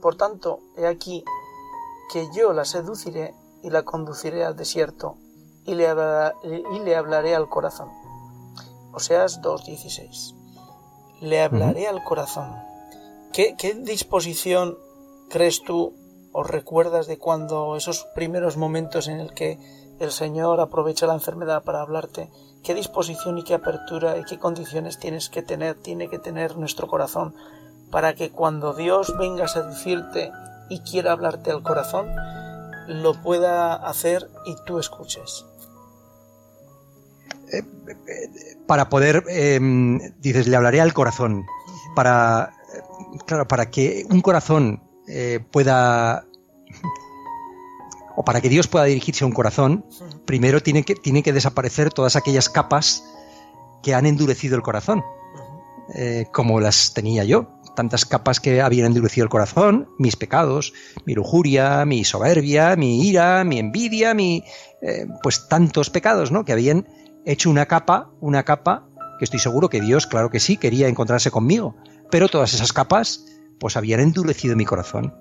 Por tanto, he aquí que yo la seduciré y la conduciré al desierto y le, habla- y le hablaré al corazón. Oseas 2.16. Le hablaré al corazón. ¿Qué, ¿Qué disposición crees tú o recuerdas de cuando esos primeros momentos en el que el Señor aprovecha la enfermedad para hablarte? ¿Qué disposición y qué apertura y qué condiciones tienes que tener, tiene que tener nuestro corazón para que cuando Dios venga a seducirte y quiera hablarte al corazón, lo pueda hacer y tú escuches? para poder, eh, dices, le hablaré al corazón. Para, eh, claro, para que un corazón eh, pueda, o para que Dios pueda dirigirse a un corazón, primero tiene que, tiene que desaparecer todas aquellas capas que han endurecido el corazón, eh, como las tenía yo. Tantas capas que habían endurecido el corazón, mis pecados, mi lujuria, mi soberbia, mi ira, mi envidia, mi, eh, pues tantos pecados, ¿no? Que habían hecho una capa, una capa que estoy seguro que Dios, claro que sí, quería encontrarse conmigo, pero todas esas capas pues habían endurecido mi corazón.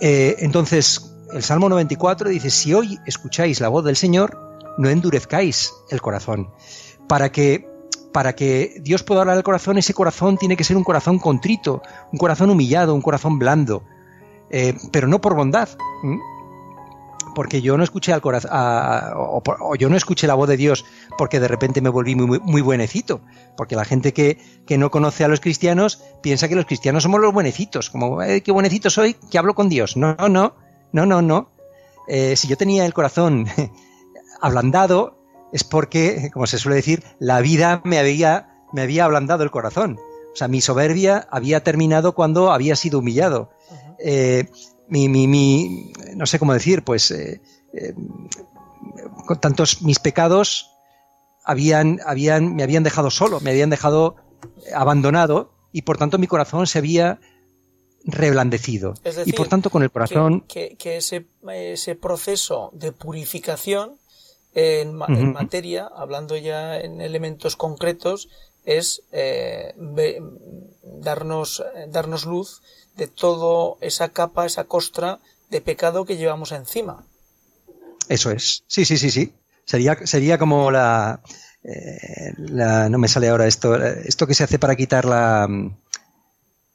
Eh, entonces, el Salmo 94 dice, si hoy escucháis la voz del Señor, no endurezcáis el corazón. Para que, para que Dios pueda hablar al corazón, ese corazón tiene que ser un corazón contrito, un corazón humillado, un corazón blando, eh, pero no por bondad. porque yo no escuché al corazón, o, yo no escuché la voz de Dios porque de repente me volví muy, muy buenecito, porque la gente que, que, no conoce a los cristianos piensa que los cristianos somos los buenecitos, como, eh, qué buenecito soy, que hablo con Dios. No, no, no, no, no. Eh, si yo tenía el corazón ablandado, es porque, como se suele decir, la vida me había, me había ablandado el corazón. O sea, mi soberbia había terminado cuando había sido humillado. Uh -huh. eh, mi, mi, mi, no sé cómo decir, pues eh, eh, con tantos mis pecados habían, habían, me habían dejado solo, me habían dejado abandonado y por tanto mi corazón se había reblandecido. Es decir, y por tanto con el corazón... Que, que, que ese, ese, proceso de purificación en, uh -huh. en, materia, hablando ya en elementos concretos, es eh, darnos, darnos luz de toda esa capa, esa costra de pecado que llevamos encima. Eso es. Sí, sí, sí, sí. Sería, sería como la, eh, la, No me sale ahora esto. Esto que se hace para quitar la.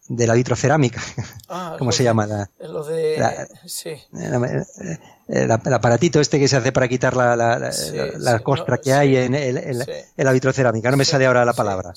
De la vitrocerámica. Ah, ¿Cómo se de, llama? La, lo de. La, sí. La, el, aparatito este que se hace para quitar la, sí, sí, costra no, que hay en, en, en, en, la vitrocerámica. No me sale ahora la palabra.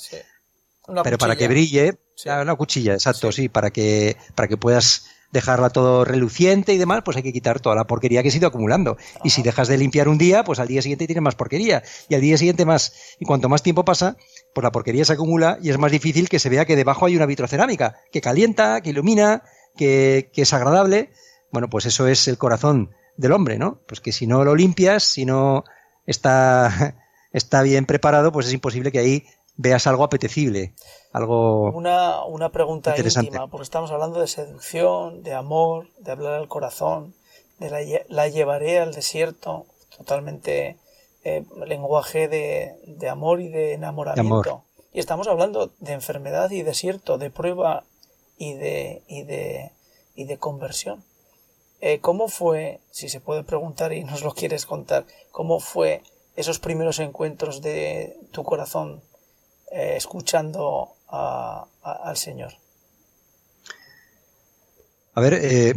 Pero cuchilla. para que brille, una cuchilla, exacto, sí. para que para que puedas dejarla todo reluciente y demás, pues hay que quitar toda la porquería que se ha ido acumulando. Ajá. Y si dejas de limpiar un día, pues al día siguiente tienes más porquería. Y al día siguiente más. Y cuanto más tiempo pasa, pues la porquería se acumula y es más difícil que se vea que debajo hay una vitrocerámica, que calienta, que ilumina, que, que es agradable. Bueno, pues eso es el corazón del hombre, ¿no? Pues que si no lo limpias, si no está, está bien preparado, pues es imposible que ahí veas algo apetecible, algo una, una pregunta íntima, porque estamos hablando de seducción, de amor, de hablar al corazón, de la, la llevaré al desierto, totalmente eh, lenguaje de, de, amor y de enamoramiento. De amor. Y estamos hablando de enfermedad y desierto, de prueba y de, y de, y de conversión. Eh, ¿Cómo fue, si se puede preguntar y nos lo quieres contar, cómo fue esos primeros encuentros de tu corazón eh, escuchando al Señor? A ver, eh,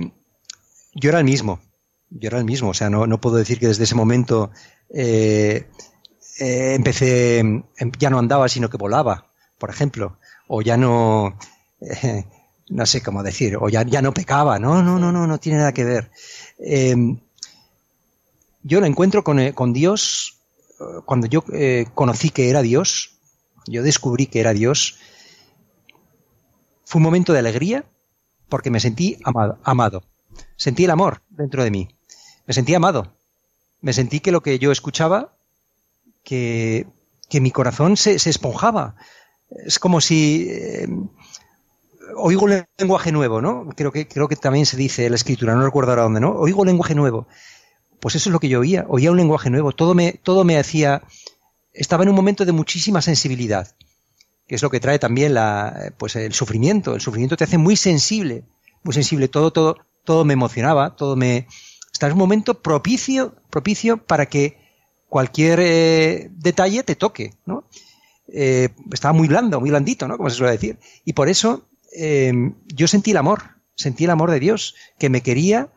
yo era el mismo, yo era el mismo, o sea, no, no puedo decir que desde ese momento empecé, em, ya no andaba, sino que volaba, por ejemplo, o ya no, no sé cómo decir, o ya, ya no pecaba, no, no, no, no, no tiene nada que ver. Em, yo lo encuentro con, con Dios cuando yo conocí que era Dios, yo descubrí que era Dios, fue un momento de alegría, porque me sentí amado, amado. Sentí el amor dentro de mí. Me sentí amado. Me sentí que lo que yo escuchaba, que, que mi corazón se, se, esponjaba. Es como si eh, oigo lenguaje nuevo, ¿no? Creo que, creo que también se dice en la escritura, no recuerdo ahora dónde, ¿no? Oigo lenguaje nuevo. Pues eso es lo que yo oía, oía un lenguaje nuevo. Todo me, todo me hacía. Estaba en un momento de muchísima sensibilidad, que es lo que trae también la, pues el sufrimiento. El sufrimiento te hace muy sensible, muy sensible. Todo, todo, todo me emocionaba, todo me. Está en un momento propicio, propicio para que cualquier eh, detalle te toque, ¿no? Eh, estaba muy blando, muy blandito, ¿no? Como se suele decir. Y por eso eh, yo sentí el amor, sentí el amor de Dios, que me quería,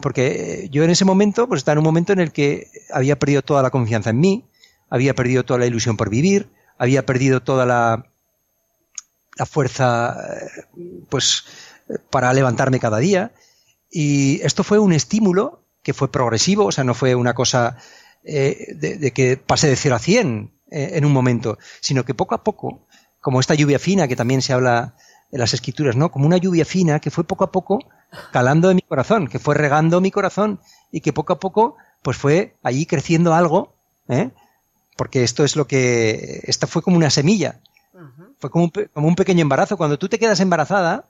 porque yo en ese momento, pues estaba en un momento en el que había perdido toda la confianza en mí, había perdido toda la ilusión por vivir, había perdido toda la, fuerza, pues, para levantarme cada día. Y esto fue un estímulo que fue progresivo, o sea, no fue una cosa eh, de, que pase de 0 a 100 eh, en un momento, sino que poco a poco, como esta lluvia fina que también se habla en las escrituras, ¿no? Como una lluvia fina que fue poco a poco calando en mi corazón, que fue regando mi corazón y que poco a poco pues fue allí creciendo algo, ¿eh? porque esto es lo que, esta fue como una semilla, fue como un, como un pequeño embarazo. Cuando tú te quedas embarazada,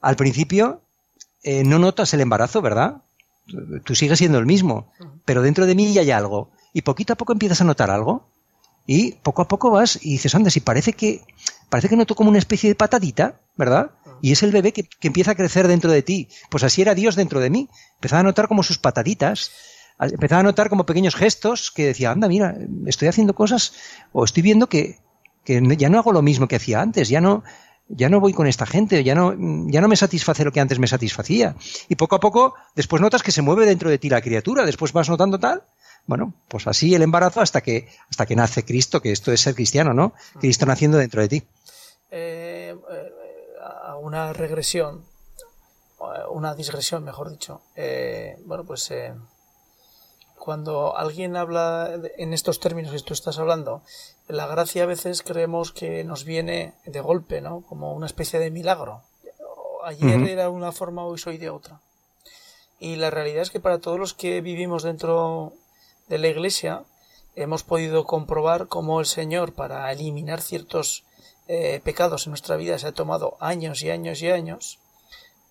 al principio eh, no notas el embarazo, ¿verdad? Tú sigues siendo el mismo, pero dentro de mí ya hay algo. Y poquito a poco empiezas a notar algo. Y poco a poco vas y dices, anda, si parece que, parece que noto como una especie de patadita, ¿verdad? Y es el bebé que, que, empieza a crecer dentro de ti. Pues así era Dios dentro de mí. Empezaba a notar como sus pataditas, empezaba a notar como pequeños gestos que decía, anda, mira, estoy haciendo cosas o estoy viendo que, que ya no hago lo mismo que hacía antes, ya no, ya no voy con esta gente, ya no, ya no me satisface lo que antes me satisfacía. Y poco a poco, después notas que se mueve dentro de ti la criatura, después vas notando tal. Bueno, pues así el embarazo hasta que, hasta que nace Cristo, que esto es ser cristiano, ¿no? Cristo naciendo dentro de ti. Eh, una regresión, una digresión, mejor dicho. Eh, bueno, pues eh, cuando alguien habla en estos términos que tú estás hablando, la gracia a veces creemos que nos viene de golpe, ¿no? Como una especie de milagro. Ayer uh -huh. era una forma, hoy soy de otra. Y la realidad es que para todos los que vivimos dentro de la iglesia, hemos podido comprobar cómo el Señor, para eliminar ciertos eh, pecados en nuestra vida, se ha tomado años y años y años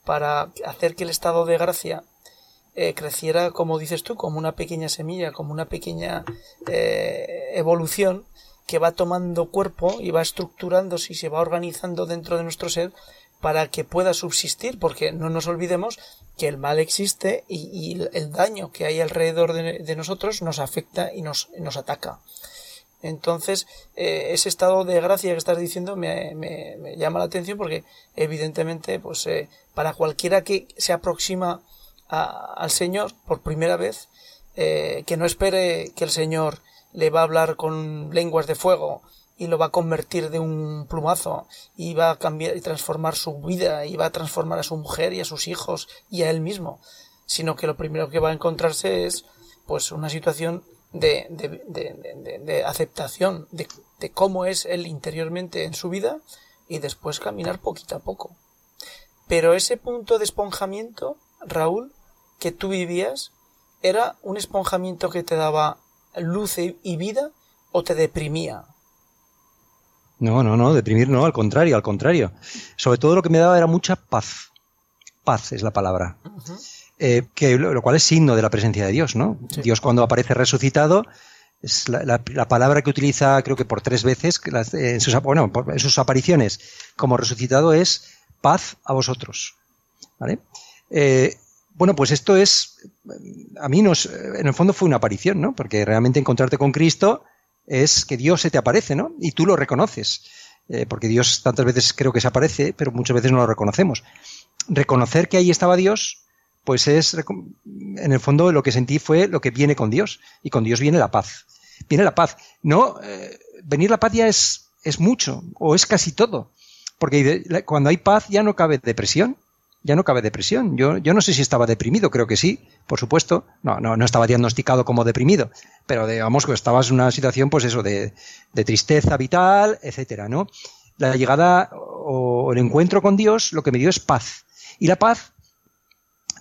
para hacer que el estado de gracia eh, creciera, como dices tú, como una pequeña semilla, como una pequeña eh, evolución que va tomando cuerpo y va estructurándose y se va organizando dentro de nuestro ser para que pueda subsistir, porque no nos olvidemos que el mal existe y, el daño que hay alrededor de, nosotros nos afecta y nos ataca. Entonces, eh, ese estado de gracia que estás diciendo me, me, llama la atención porque, evidentemente, pues eh, para cualquiera que se aproxima a, al Señor por primera vez, eh, que no espere que el Señor le va a hablar con lenguas de fuego y lo va a convertir de un plumazo y va a cambiar y transformar su vida y va a transformar a su mujer y a sus hijos y a él mismo, sino que lo primero que va a encontrarse es pues una situación de, de, de, de aceptación de, cómo es él interiormente en su vida y después caminar poquito a poco. Pero ese punto de esponjamiento, Raúl, que tú vivías, ¿era un esponjamiento que te daba luz y vida o te deprimía? No, no, no, deprimir no, al contrario, al contrario. Sobre todo lo que me daba era mucha paz. Paz es la palabra. Uh -huh. Eh, que, lo cual es signo de la presencia de Dios, ¿no? Sí. Dios cuando aparece resucitado, es la, la, la, palabra que utiliza creo que por tres veces en sus, bueno, en sus apariciones como resucitado es paz a vosotros. ¿Vale? Eh, bueno, pues esto es, a mí nos, en el fondo fue una aparición, ¿no? Porque realmente encontrarte con Cristo es que Dios se te aparece, ¿no? Y tú lo reconoces. Eh, porque Dios tantas veces creo que se aparece, pero muchas veces no lo reconocemos. Reconocer que ahí estaba Dios, pues es, en el fondo lo que sentí fue lo que viene con Dios. Y con Dios viene la paz. Viene la paz. No, eh, venir la paz ya es, es mucho, o es casi todo. Porque cuando hay paz ya no cabe depresión, ya no cabe depresión. Yo, yo no sé si estaba deprimido, creo que sí, por supuesto. No, no, no estaba diagnosticado como deprimido, pero digamos que estabas en una situación, pues eso, de, de tristeza vital, etcétera, ¿no? La llegada o el encuentro con Dios lo que me dio es paz. Y la paz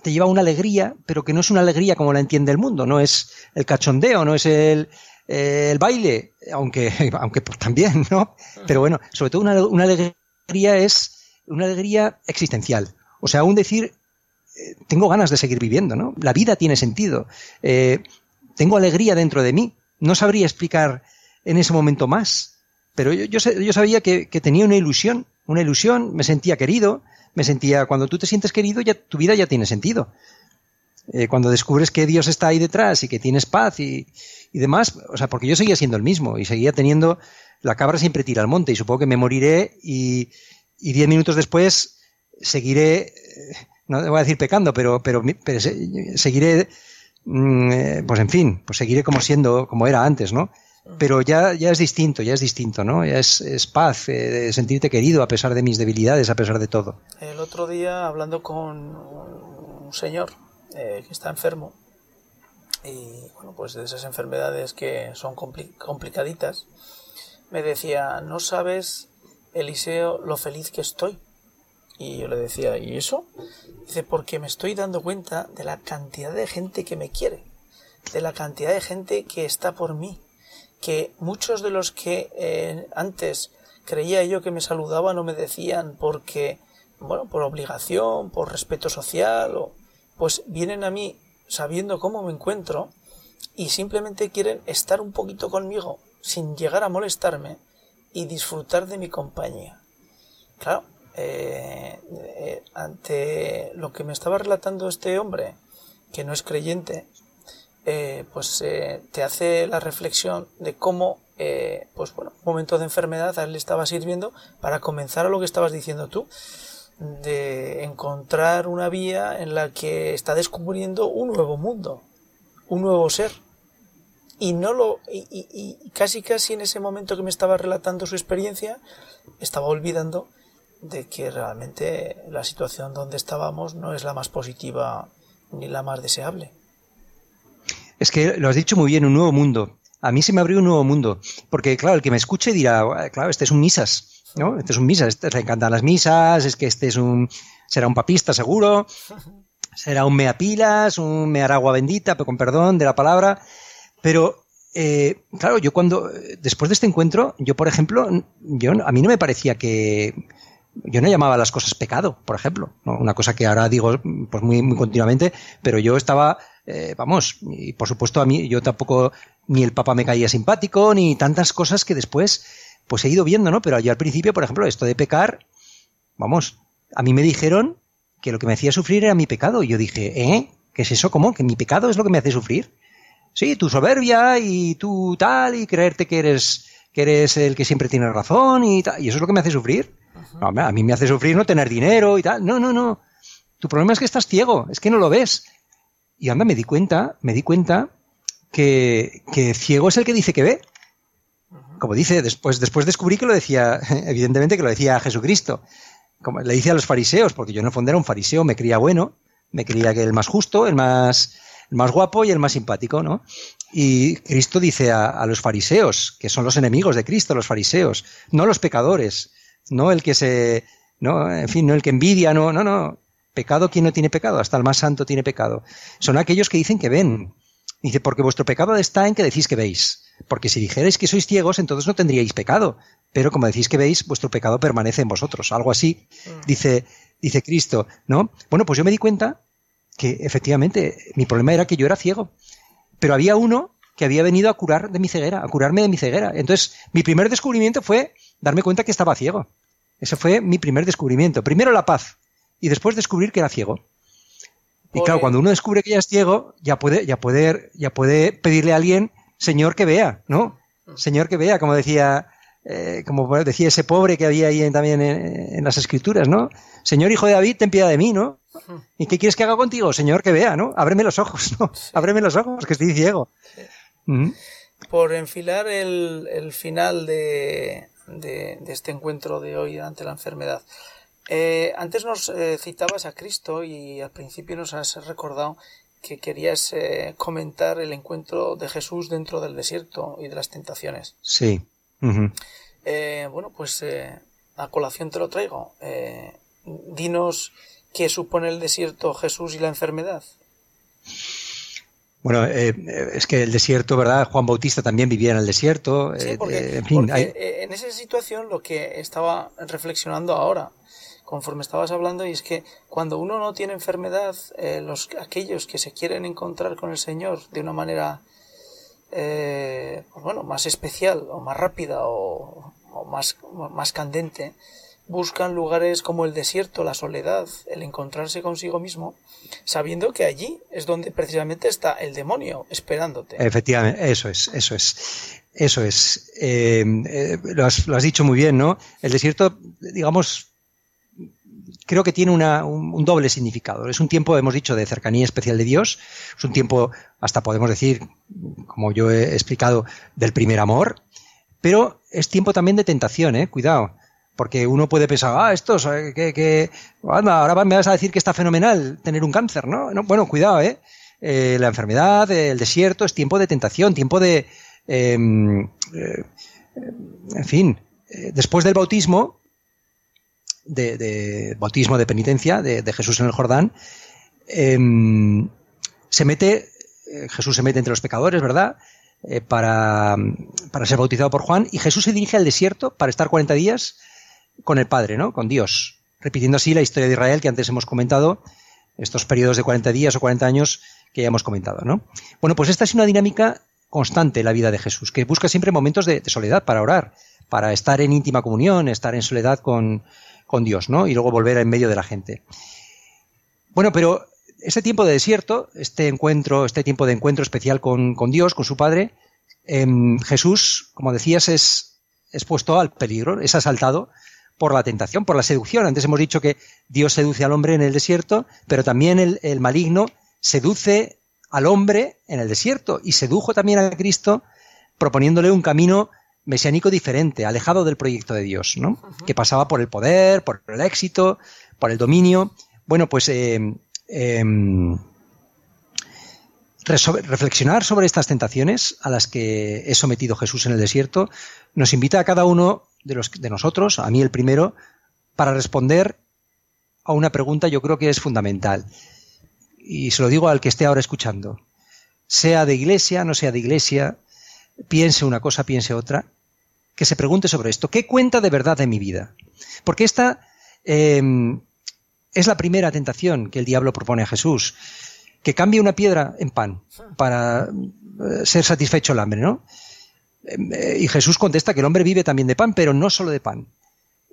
te lleva una alegría, pero que no es una alegría como la entiende el mundo, no es el cachondeo, no es el, el baile, aunque, aunque también, ¿no? Pero bueno, sobre todo una, alegría es una alegría existencial. O sea, aún decir, eh, tengo ganas de seguir viviendo, ¿no? La vida tiene sentido. Eh, tengo alegría dentro de mí. No sabría explicar en ese momento más, pero yo, yo, sabía que, tenía una ilusión, una ilusión, me sentía querido, me sentía, cuando tú te sientes querido, ya tu vida ya tiene sentido. Eh, cuando descubres que Dios está ahí detrás y que tienes paz y, y, demás, o sea, porque yo seguía siendo el mismo y seguía teniendo, la cabra siempre tira al monte y supongo que me moriré y, y diez minutos después seguiré, no voy a decir pecando, pero, pero, seguiré, mm, eh, pues en fin, pues seguiré como siendo, como era antes, ¿no? Pero ya, ya es distinto, ya es distinto, ¿no? Ya es, paz, eh, sentirte querido a pesar de mis debilidades, a pesar de todo. El otro día, hablando con un señor eh, que está enfermo, y bueno, pues de esas enfermedades que son complicaditas, me decía, no sabes Eliseo lo feliz que estoy. Y yo le decía, ¿y eso? Dice, porque me estoy dando cuenta de la cantidad de gente que me quiere, de la cantidad de gente que está por mí, que muchos de los que eh, antes creía yo que me saludaban o me decían porque, bueno, por obligación, por respeto social, o, pues vienen a mí sabiendo cómo me encuentro y simplemente quieren estar un poquito conmigo sin llegar a molestarme y disfrutar de mi compañía. Claro, eh, eh, ante lo que me estaba relatando este hombre, que no es creyente, eh, pues te hace la reflexión de cómo, pues bueno, un momento de enfermedad a él le estaba sirviendo para comenzar a lo que estabas diciendo tú, de encontrar una vía en la que está descubriendo un nuevo mundo, un nuevo ser y no lo y, casi casi en ese momento que me estaba relatando su experiencia estaba olvidando de que realmente la situación donde estábamos no es la más positiva ni la más deseable. Es que lo has dicho muy bien, un nuevo mundo. A mí se me abrió un nuevo mundo, porque claro, el que me escuche dirá, claro, este es un misas, ¿no? Este es un misas, este, le encantan las misas, es que este es un será un papista seguro, será un mea pilas, un mear agua bendita, pero con perdón de la palabra. Pero, eh, claro, yo cuando, después de este encuentro, yo, por ejemplo, yo, a mí no me parecía que, yo no llamaba las cosas pecado, por ejemplo, una cosa que ahora digo pues muy continuamente, pero yo estaba, eh, vamos, y por supuesto a mí, yo tampoco, ni el Papa me caía simpático, ni tantas cosas que después, pues he ido viendo, ¿no? Pero yo al principio, por ejemplo, esto de pecar, vamos, a mí me dijeron que lo que me hacía sufrir era mi pecado, y yo dije, ¿eh? ¿Qué es eso? ¿Cómo? ¿Que mi pecado es lo que me hace sufrir? Sí, tu soberbia y tú tal, y creerte que eres, que eres el que siempre tiene razón y tal. Y eso es lo que me hace sufrir. a mí me hace sufrir no tener dinero y tal. No, no, no. Tu problema es que estás ciego, es que no lo ves. Y anda, me di cuenta, me di cuenta que, que ciego es el que dice que ve. Como dice, después, después descubrí que lo decía, evidentemente que lo decía Jesucristo. Como le dice a los fariseos, porque yo en el fondo era un fariseo, me creía bueno, me creía que el más justo, el más, el más guapo y el más simpático, ¿no? Y Cristo dice a, los fariseos, que son los enemigos de Cristo, los fariseos, no los pecadores, no el que se, no, en fin, no el que envidia, no, no, no. Pecado quien no tiene pecado, hasta el más santo tiene pecado. Son aquellos que dicen que ven. Dice, porque vuestro pecado está en que decís que veis. Porque si dijerais que sois ciegos, entonces no tendríais pecado. Pero como decís que veis, vuestro pecado permanece en vosotros. Algo así, mm. dice, dice Cristo, ¿no? Bueno, pues yo me di cuenta que efectivamente mi problema era que yo era ciego, pero había uno que había venido a curar de mi ceguera, a curarme de mi ceguera. Entonces, mi primer descubrimiento fue darme cuenta que estaba ciego. Ese fue mi primer descubrimiento. Primero la paz y después descubrir que era ciego. Y claro, cuando uno descubre que ya es ciego, ya puede, ya puede, ya puede pedirle a alguien, Señor, que vea, ¿no? Señor, que vea, como decía, eh, como decía ese pobre que había ahí también en, en, las escrituras, ¿no? Señor, hijo de David, ten piedad de mí, ¿no? ¿Y qué quieres que haga contigo? Señor, que vea, ¿no? Ábreme los ojos, ¿no? Ábreme los ojos, que estoy ciego. Por enfilar el, final de, este encuentro de hoy ante la enfermedad. Eh, antes nos eh, citabas a Cristo y al principio nos has recordado que querías eh, comentar el encuentro de Jesús dentro del desierto y de las tentaciones. Sí. bueno, pues a colación te lo traigo. dinos qué supone el desierto, Jesús y la enfermedad. Bueno, es que el desierto, ¿verdad? Juan Bautista también vivía en el desierto. Sí, porque, en, fin, en esa situación lo que estaba reflexionando ahora, conforme estabas hablando, y es que cuando uno no tiene enfermedad, eh, los, aquellos que se quieren encontrar con el Señor de una manera, eh, pues bueno, más especial o más rápida o, más, más candente, buscan lugares como el desierto, la soledad, el encontrarse consigo mismo, sabiendo que allí es donde precisamente está el demonio esperándote. Efectivamente, eso es, eso es. Eso es. Eh, has, lo, has, dicho muy bien, ¿no? El desierto, digamos, creo que tiene un, doble significado. Es un tiempo, hemos dicho, de cercanía especial de Dios. Es un tiempo, hasta podemos decir, como yo he explicado, del primer amor. Pero es tiempo también de tentación, ¿eh? Cuidado. Porque uno puede pensar, ah, esto, que, que ahora me vas a decir que está fenomenal tener un cáncer, ¿no? bueno, cuidado, ¿eh? ¿eh? La enfermedad, el desierto, es tiempo de tentación, tiempo de... Em, eh, en fin, eh, después del bautismo, de, bautismo de penitencia de, Jesús en el Jordán, em, se mete, eh, Jesús se mete entre los pecadores, ¿verdad? Eh, para, para, ser bautizado por Juan, y Jesús se dirige al desierto para estar 40 días con el Padre, ¿no? Con Dios, repitiendo así la historia de Israel que antes hemos comentado, estos periodos de 40 días o 40 años que ya hemos comentado, ¿no? Bueno, pues esta es una dinámica constante en la vida de Jesús, que busca siempre momentos de soledad para orar, para estar en íntima comunión, estar en soledad con, con Dios, ¿no? Y luego volver en medio de la gente. Bueno, pero este tiempo de desierto, este encuentro, este tiempo de encuentro especial con, Dios, con su Padre, em, Jesús, como decías, es expuesto al peligro, es asaltado por la tentación, por la seducción. Antes hemos dicho que Dios seduce al hombre en el desierto, pero también el, el maligno seduce al hombre en el desierto y sedujo también a Cristo proponiéndole un camino mesiánico diferente, alejado del proyecto de Dios, ¿no? Que pasaba por el poder, por el éxito, por el dominio. Bueno, pues eh, em, reflexionar sobre estas tentaciones a las que es sometido Jesús en el desierto nos invita a cada uno de, los, de nosotros, a mí el primero, para responder a una pregunta yo creo que es fundamental. Y se lo digo al que esté ahora escuchando. Sea de iglesia, no sea de iglesia, piense una cosa, piense otra que se pregunte sobre esto. ¿Qué cuenta de verdad de mi vida? Porque esta em, es la primera tentación que el diablo propone a Jesús, que cambie una piedra en pan para eh, ser satisfecho el hambre, ¿no? Eh, y Jesús contesta que el hombre vive también de pan, pero no solo de pan,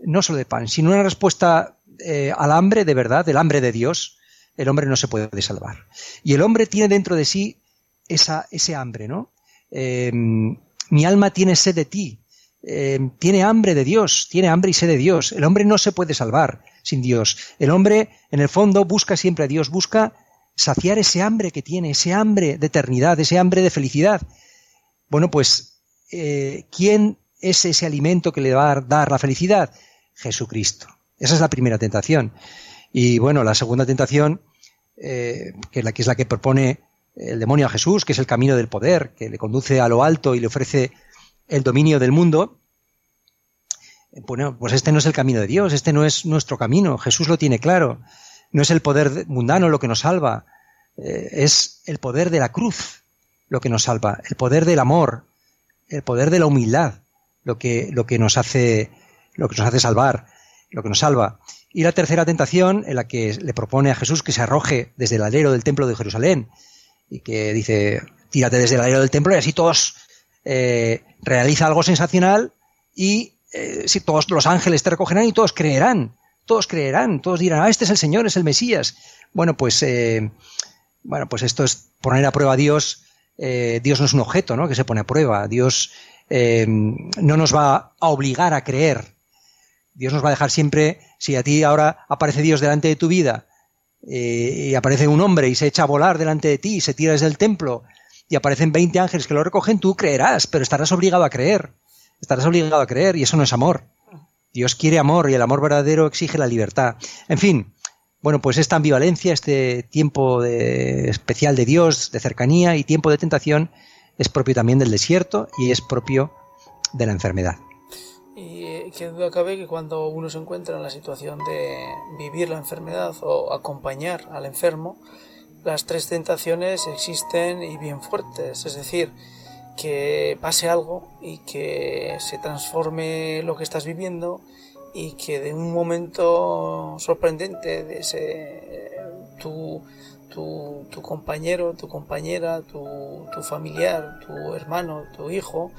no solo de pan, sino una respuesta eh, al hambre de verdad, del hambre de Dios, el hombre no se puede salvar. Y el hombre tiene dentro de sí esa, ese hambre, ¿no? Mi alma tiene sed de ti, eh, tiene hambre de Dios, tiene hambre y sed de Dios. El hombre no se puede salvar sin Dios. El hombre, en el fondo, busca siempre a Dios, busca saciar ese hambre que tiene, ese hambre de eternidad, ese hambre de felicidad. Bueno, pues, eh, ¿quién es ese alimento que le va a dar la felicidad? Jesucristo. Esa es la primera tentación. Y bueno, la segunda tentación, eh, que, la, que es la que propone el demonio a Jesús, que es el camino del poder, que le conduce a lo alto y le ofrece el dominio del mundo, bueno, pues este no es el camino de Dios, este no es nuestro camino, Jesús lo tiene claro, no es el poder mundano lo que nos salva, eh, es el poder de la cruz lo que nos salva, el poder del amor, el poder de la humildad, lo que, lo que nos hace, lo que nos hace salvar, lo que nos salva. Y la tercera tentación, en la que le propone a Jesús que se arroje desde el alero del templo de Jerusalén, y que dice, tírate desde el alero del templo y así todos eh, realiza algo sensacional y eh, si todos los ángeles te recogerán y todos creerán, todos creerán, todos dirán, ah, este es el Señor, es el Mesías. Bueno, pues, eh, bueno, pues esto es poner a prueba a Dios. Dios no es un objeto, ¿no? Que se pone a prueba. Dios no nos va a obligar a creer. Dios nos va a dejar siempre, si a ti ahora aparece Dios delante de tu vida y aparece un hombre y se echa a volar delante de ti y se tira desde el templo y aparecen 20 ángeles que lo recogen, tú creerás, pero estarás obligado a creer. Estarás obligado a creer y eso no es amor. Dios quiere amor y el amor verdadero exige la libertad. En fin, bueno, pues esta ambivalencia, este tiempo de, especial de Dios, de cercanía y tiempo de tentación, es propio también del desierto y es propio de la enfermedad. Y que, que duda cabe que cuando uno se encuentra en la situación de vivir la enfermedad o acompañar al enfermo, las tres tentaciones existen y bien fuertes, es decir, que pase algo y que se transforme lo que estás viviendo y que de un momento sorprendente de ese tu, tu, compañero, tu compañera, tu, familiar, tu hermano, tu hijo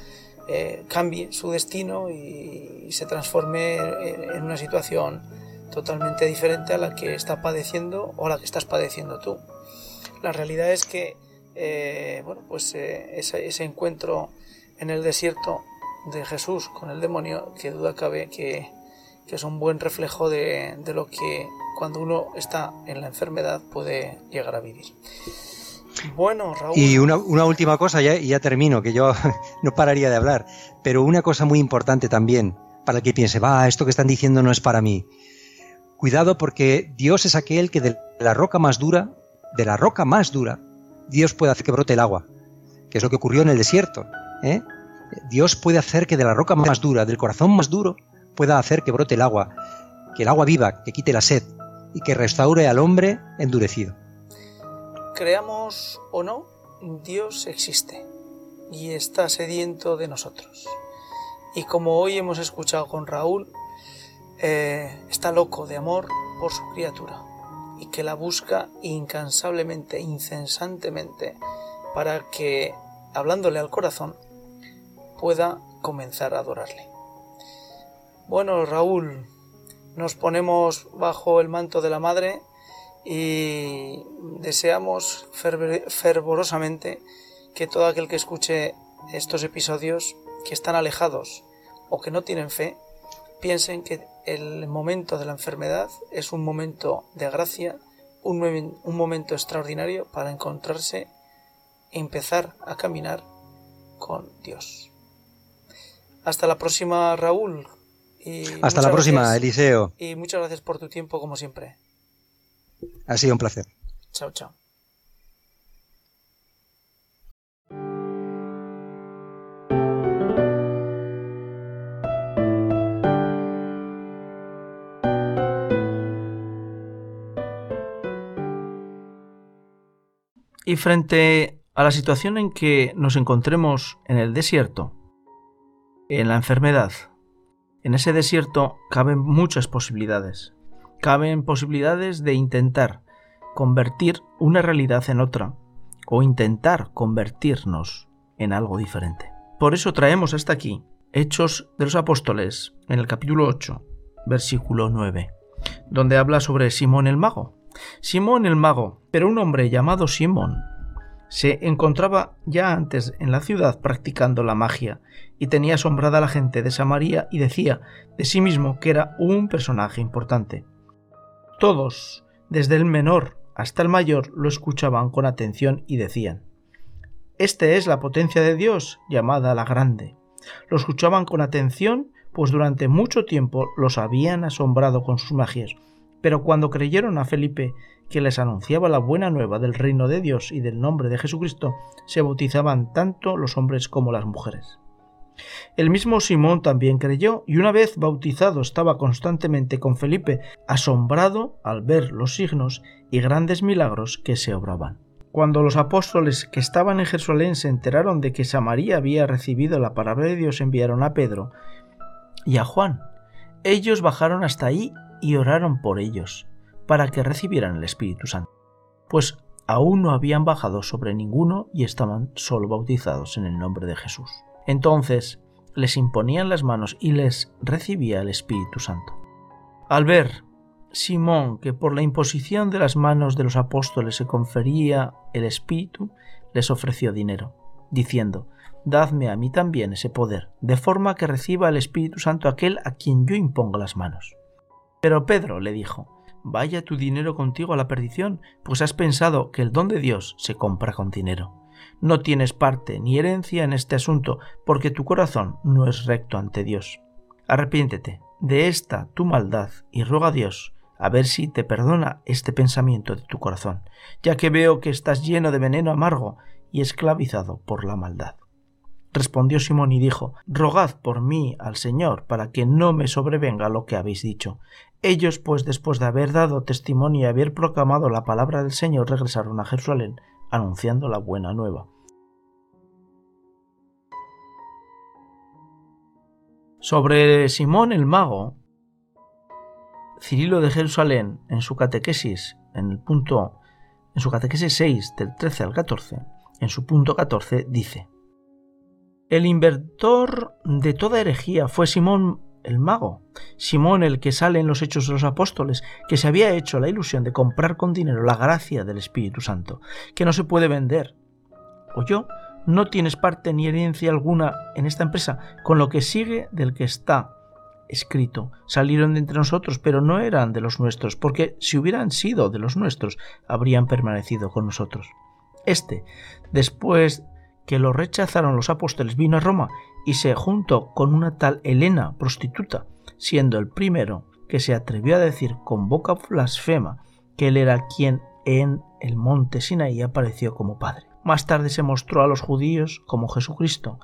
eh, cambie su destino y, se transforme en, una situación totalmente diferente a la que está padeciendo o a la que estás padeciendo tú. La realidad es que eh, bueno, pues, eh, ese, encuentro en el desierto de Jesús con el demonio, que duda cabe que, es un buen reflejo de, lo que cuando uno está en la enfermedad puede llegar a vivir. Bueno, Raúl. Y una, última cosa, ya, ya termino, que yo no pararía de hablar, pero una cosa muy importante también, para el que piense, va, esto que están diciendo no es para mí. Cuidado porque Dios es aquel que de la roca más dura, de la roca más dura, Dios puede hacer que brote el agua, que es lo que ocurrió en el desierto. ¿eh? Dios puede hacer que de la roca más dura, del corazón más duro, pueda hacer que brote el agua, que el agua viva, que quite la sed y que restaure al hombre endurecido. Creamos o no, Dios existe y está sediento de nosotros. Y como hoy hemos escuchado con Raúl, eh, está loco de amor por su criatura y que la busca incansablemente, incesantemente, para que, hablándole al corazón, pueda comenzar a adorarle. Bueno, Raúl, nos ponemos bajo el manto de la Madre y deseamos fervorosamente que todo aquel que escuche estos episodios que están alejados o que no tienen fe, piensen que el momento de la enfermedad es un momento de gracia, un, momento extraordinario para encontrarse e empezar a caminar con Dios. Hasta la próxima, Raúl. Hasta la próxima, Eliseo. Y muchas gracias por tu tiempo, como siempre. Ha sido un placer. Chao, chao. Y frente a la situación en que nos encontremos en el desierto, en la enfermedad, en ese desierto caben muchas posibilidades. Caben posibilidades de intentar convertir una realidad en otra o intentar convertirnos en algo diferente. Por eso traemos hasta aquí Hechos de los Apóstoles en el capítulo 8, versículo 9, donde habla sobre Simón el mago, Simón el mago, pero un hombre llamado Simón, se encontraba ya antes en la ciudad practicando la magia y tenía asombrada a la gente de Samaria y decía de sí mismo que era un personaje importante. Todos, desde el menor hasta el mayor, lo escuchaban con atención y decían, Este es la potencia de Dios llamada la grande. Lo escuchaban con atención, pues durante mucho tiempo los habían asombrado con sus magias pero cuando creyeron a Felipe que les anunciaba la buena nueva del reino de Dios y del nombre de Jesucristo, se bautizaban tanto los hombres como las mujeres. El mismo Simón también creyó y una vez bautizado estaba constantemente con Felipe, asombrado al ver los signos y grandes milagros que se obraban. Cuando los apóstoles que estaban en Jerusalén se enteraron de que Samaría había recibido la palabra de Dios, enviaron a Pedro y a Juan. Ellos bajaron hasta ahí y oraron por ellos, para que recibieran el Espíritu Santo, pues aún no habían bajado sobre ninguno y estaban solo bautizados en el nombre de Jesús. Entonces les imponían las manos y les recibía el Espíritu Santo. Al ver Simón que por la imposición de las manos de los apóstoles se confería el Espíritu, les ofreció dinero, diciendo, Dadme a mí también ese poder, de forma que reciba el Espíritu Santo aquel a quien yo impongo las manos. Pero Pedro le dijo, Vaya tu dinero contigo a la perdición, pues has pensado que el don de Dios se compra con dinero. No tienes parte ni herencia en este asunto, porque tu corazón no es recto ante Dios. Arrepiéntete de esta tu maldad y ruega a Dios a ver si te perdona este pensamiento de tu corazón, ya que veo que estás lleno de veneno amargo y esclavizado por la maldad. Respondió Simón y dijo, Rogad por mí al Señor, para que no me sobrevenga lo que habéis dicho. Ellos, pues, después de haber dado testimonio y haber proclamado la palabra del Señor, regresaron a Jerusalén, anunciando la buena nueva. Sobre Simón el mago, Cirilo de Jerusalén, en su catequesis, en punto, en su catequesis 6, del 13 al 14, en su punto 14, dice: el inventor de toda herejía fue Simón el mago, Simón el que sale en los Hechos de los Apóstoles, que se había hecho la ilusión de comprar con dinero la gracia del Espíritu Santo, que no se puede vender. O yo, no tienes parte ni herencia alguna en esta empresa, con lo que sigue del que está escrito. Salieron de entre nosotros, pero no eran de los nuestros, porque si hubieran sido de los nuestros, habrían permanecido con nosotros. Este, después que lo rechazaron los apóstoles, vino a Roma y se juntó con una tal Helena, prostituta, siendo el primero que se atrevió a decir con boca blasfema que él era quien en el monte Sinaí apareció como padre. Más tarde se mostró a los judíos como Jesucristo,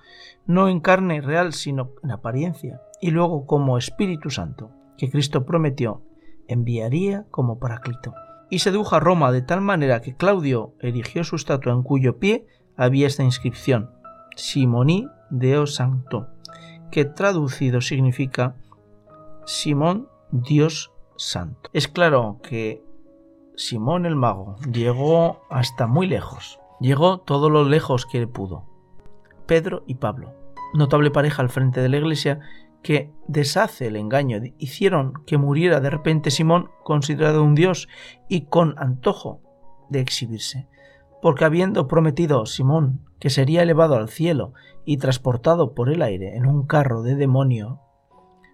no en carne real, sino en apariencia, y luego como Espíritu Santo, que Cristo prometió enviaría como Paraclito. Y sedujo a Roma de tal manera que Claudio erigió su estatua en cuyo pie había esta inscripción, Simoni Deo Santo, que traducido significa Simón Dios Santo. Es claro que Simón el mago llegó hasta muy lejos, llegó todo lo lejos que pudo. Pedro y Pablo, notable pareja al frente de la iglesia que deshace el engaño, hicieron que muriera de repente Simón, considerado un dios y con antojo de exhibirse porque habiendo prometido Simón que sería elevado al cielo y transportado por el aire en un carro de demonio,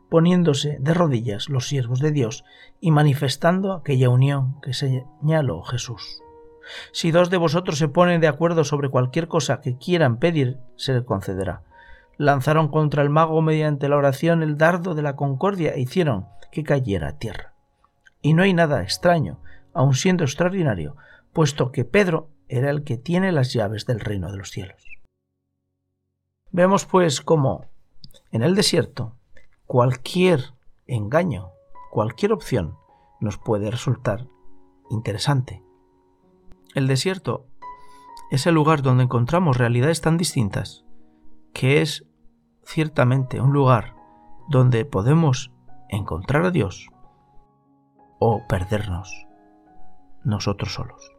poniéndose de rodillas los siervos de Dios y manifestando aquella unión que señaló Jesús. Si dos de vosotros se ponen de acuerdo sobre cualquier cosa que quieran pedir, se le concederá. Lanzaron contra el mago mediante la oración el dardo de la concordia e hicieron que cayera a tierra. Y no hay nada extraño, aun siendo extraordinario, puesto que Pedro era el que tiene las llaves del reino de los cielos. Vemos pues cómo en el desierto cualquier engaño, cualquier opción nos puede resultar interesante. El desierto es el lugar donde encontramos realidades tan distintas que es ciertamente un lugar donde podemos encontrar a Dios o perdernos nosotros solos.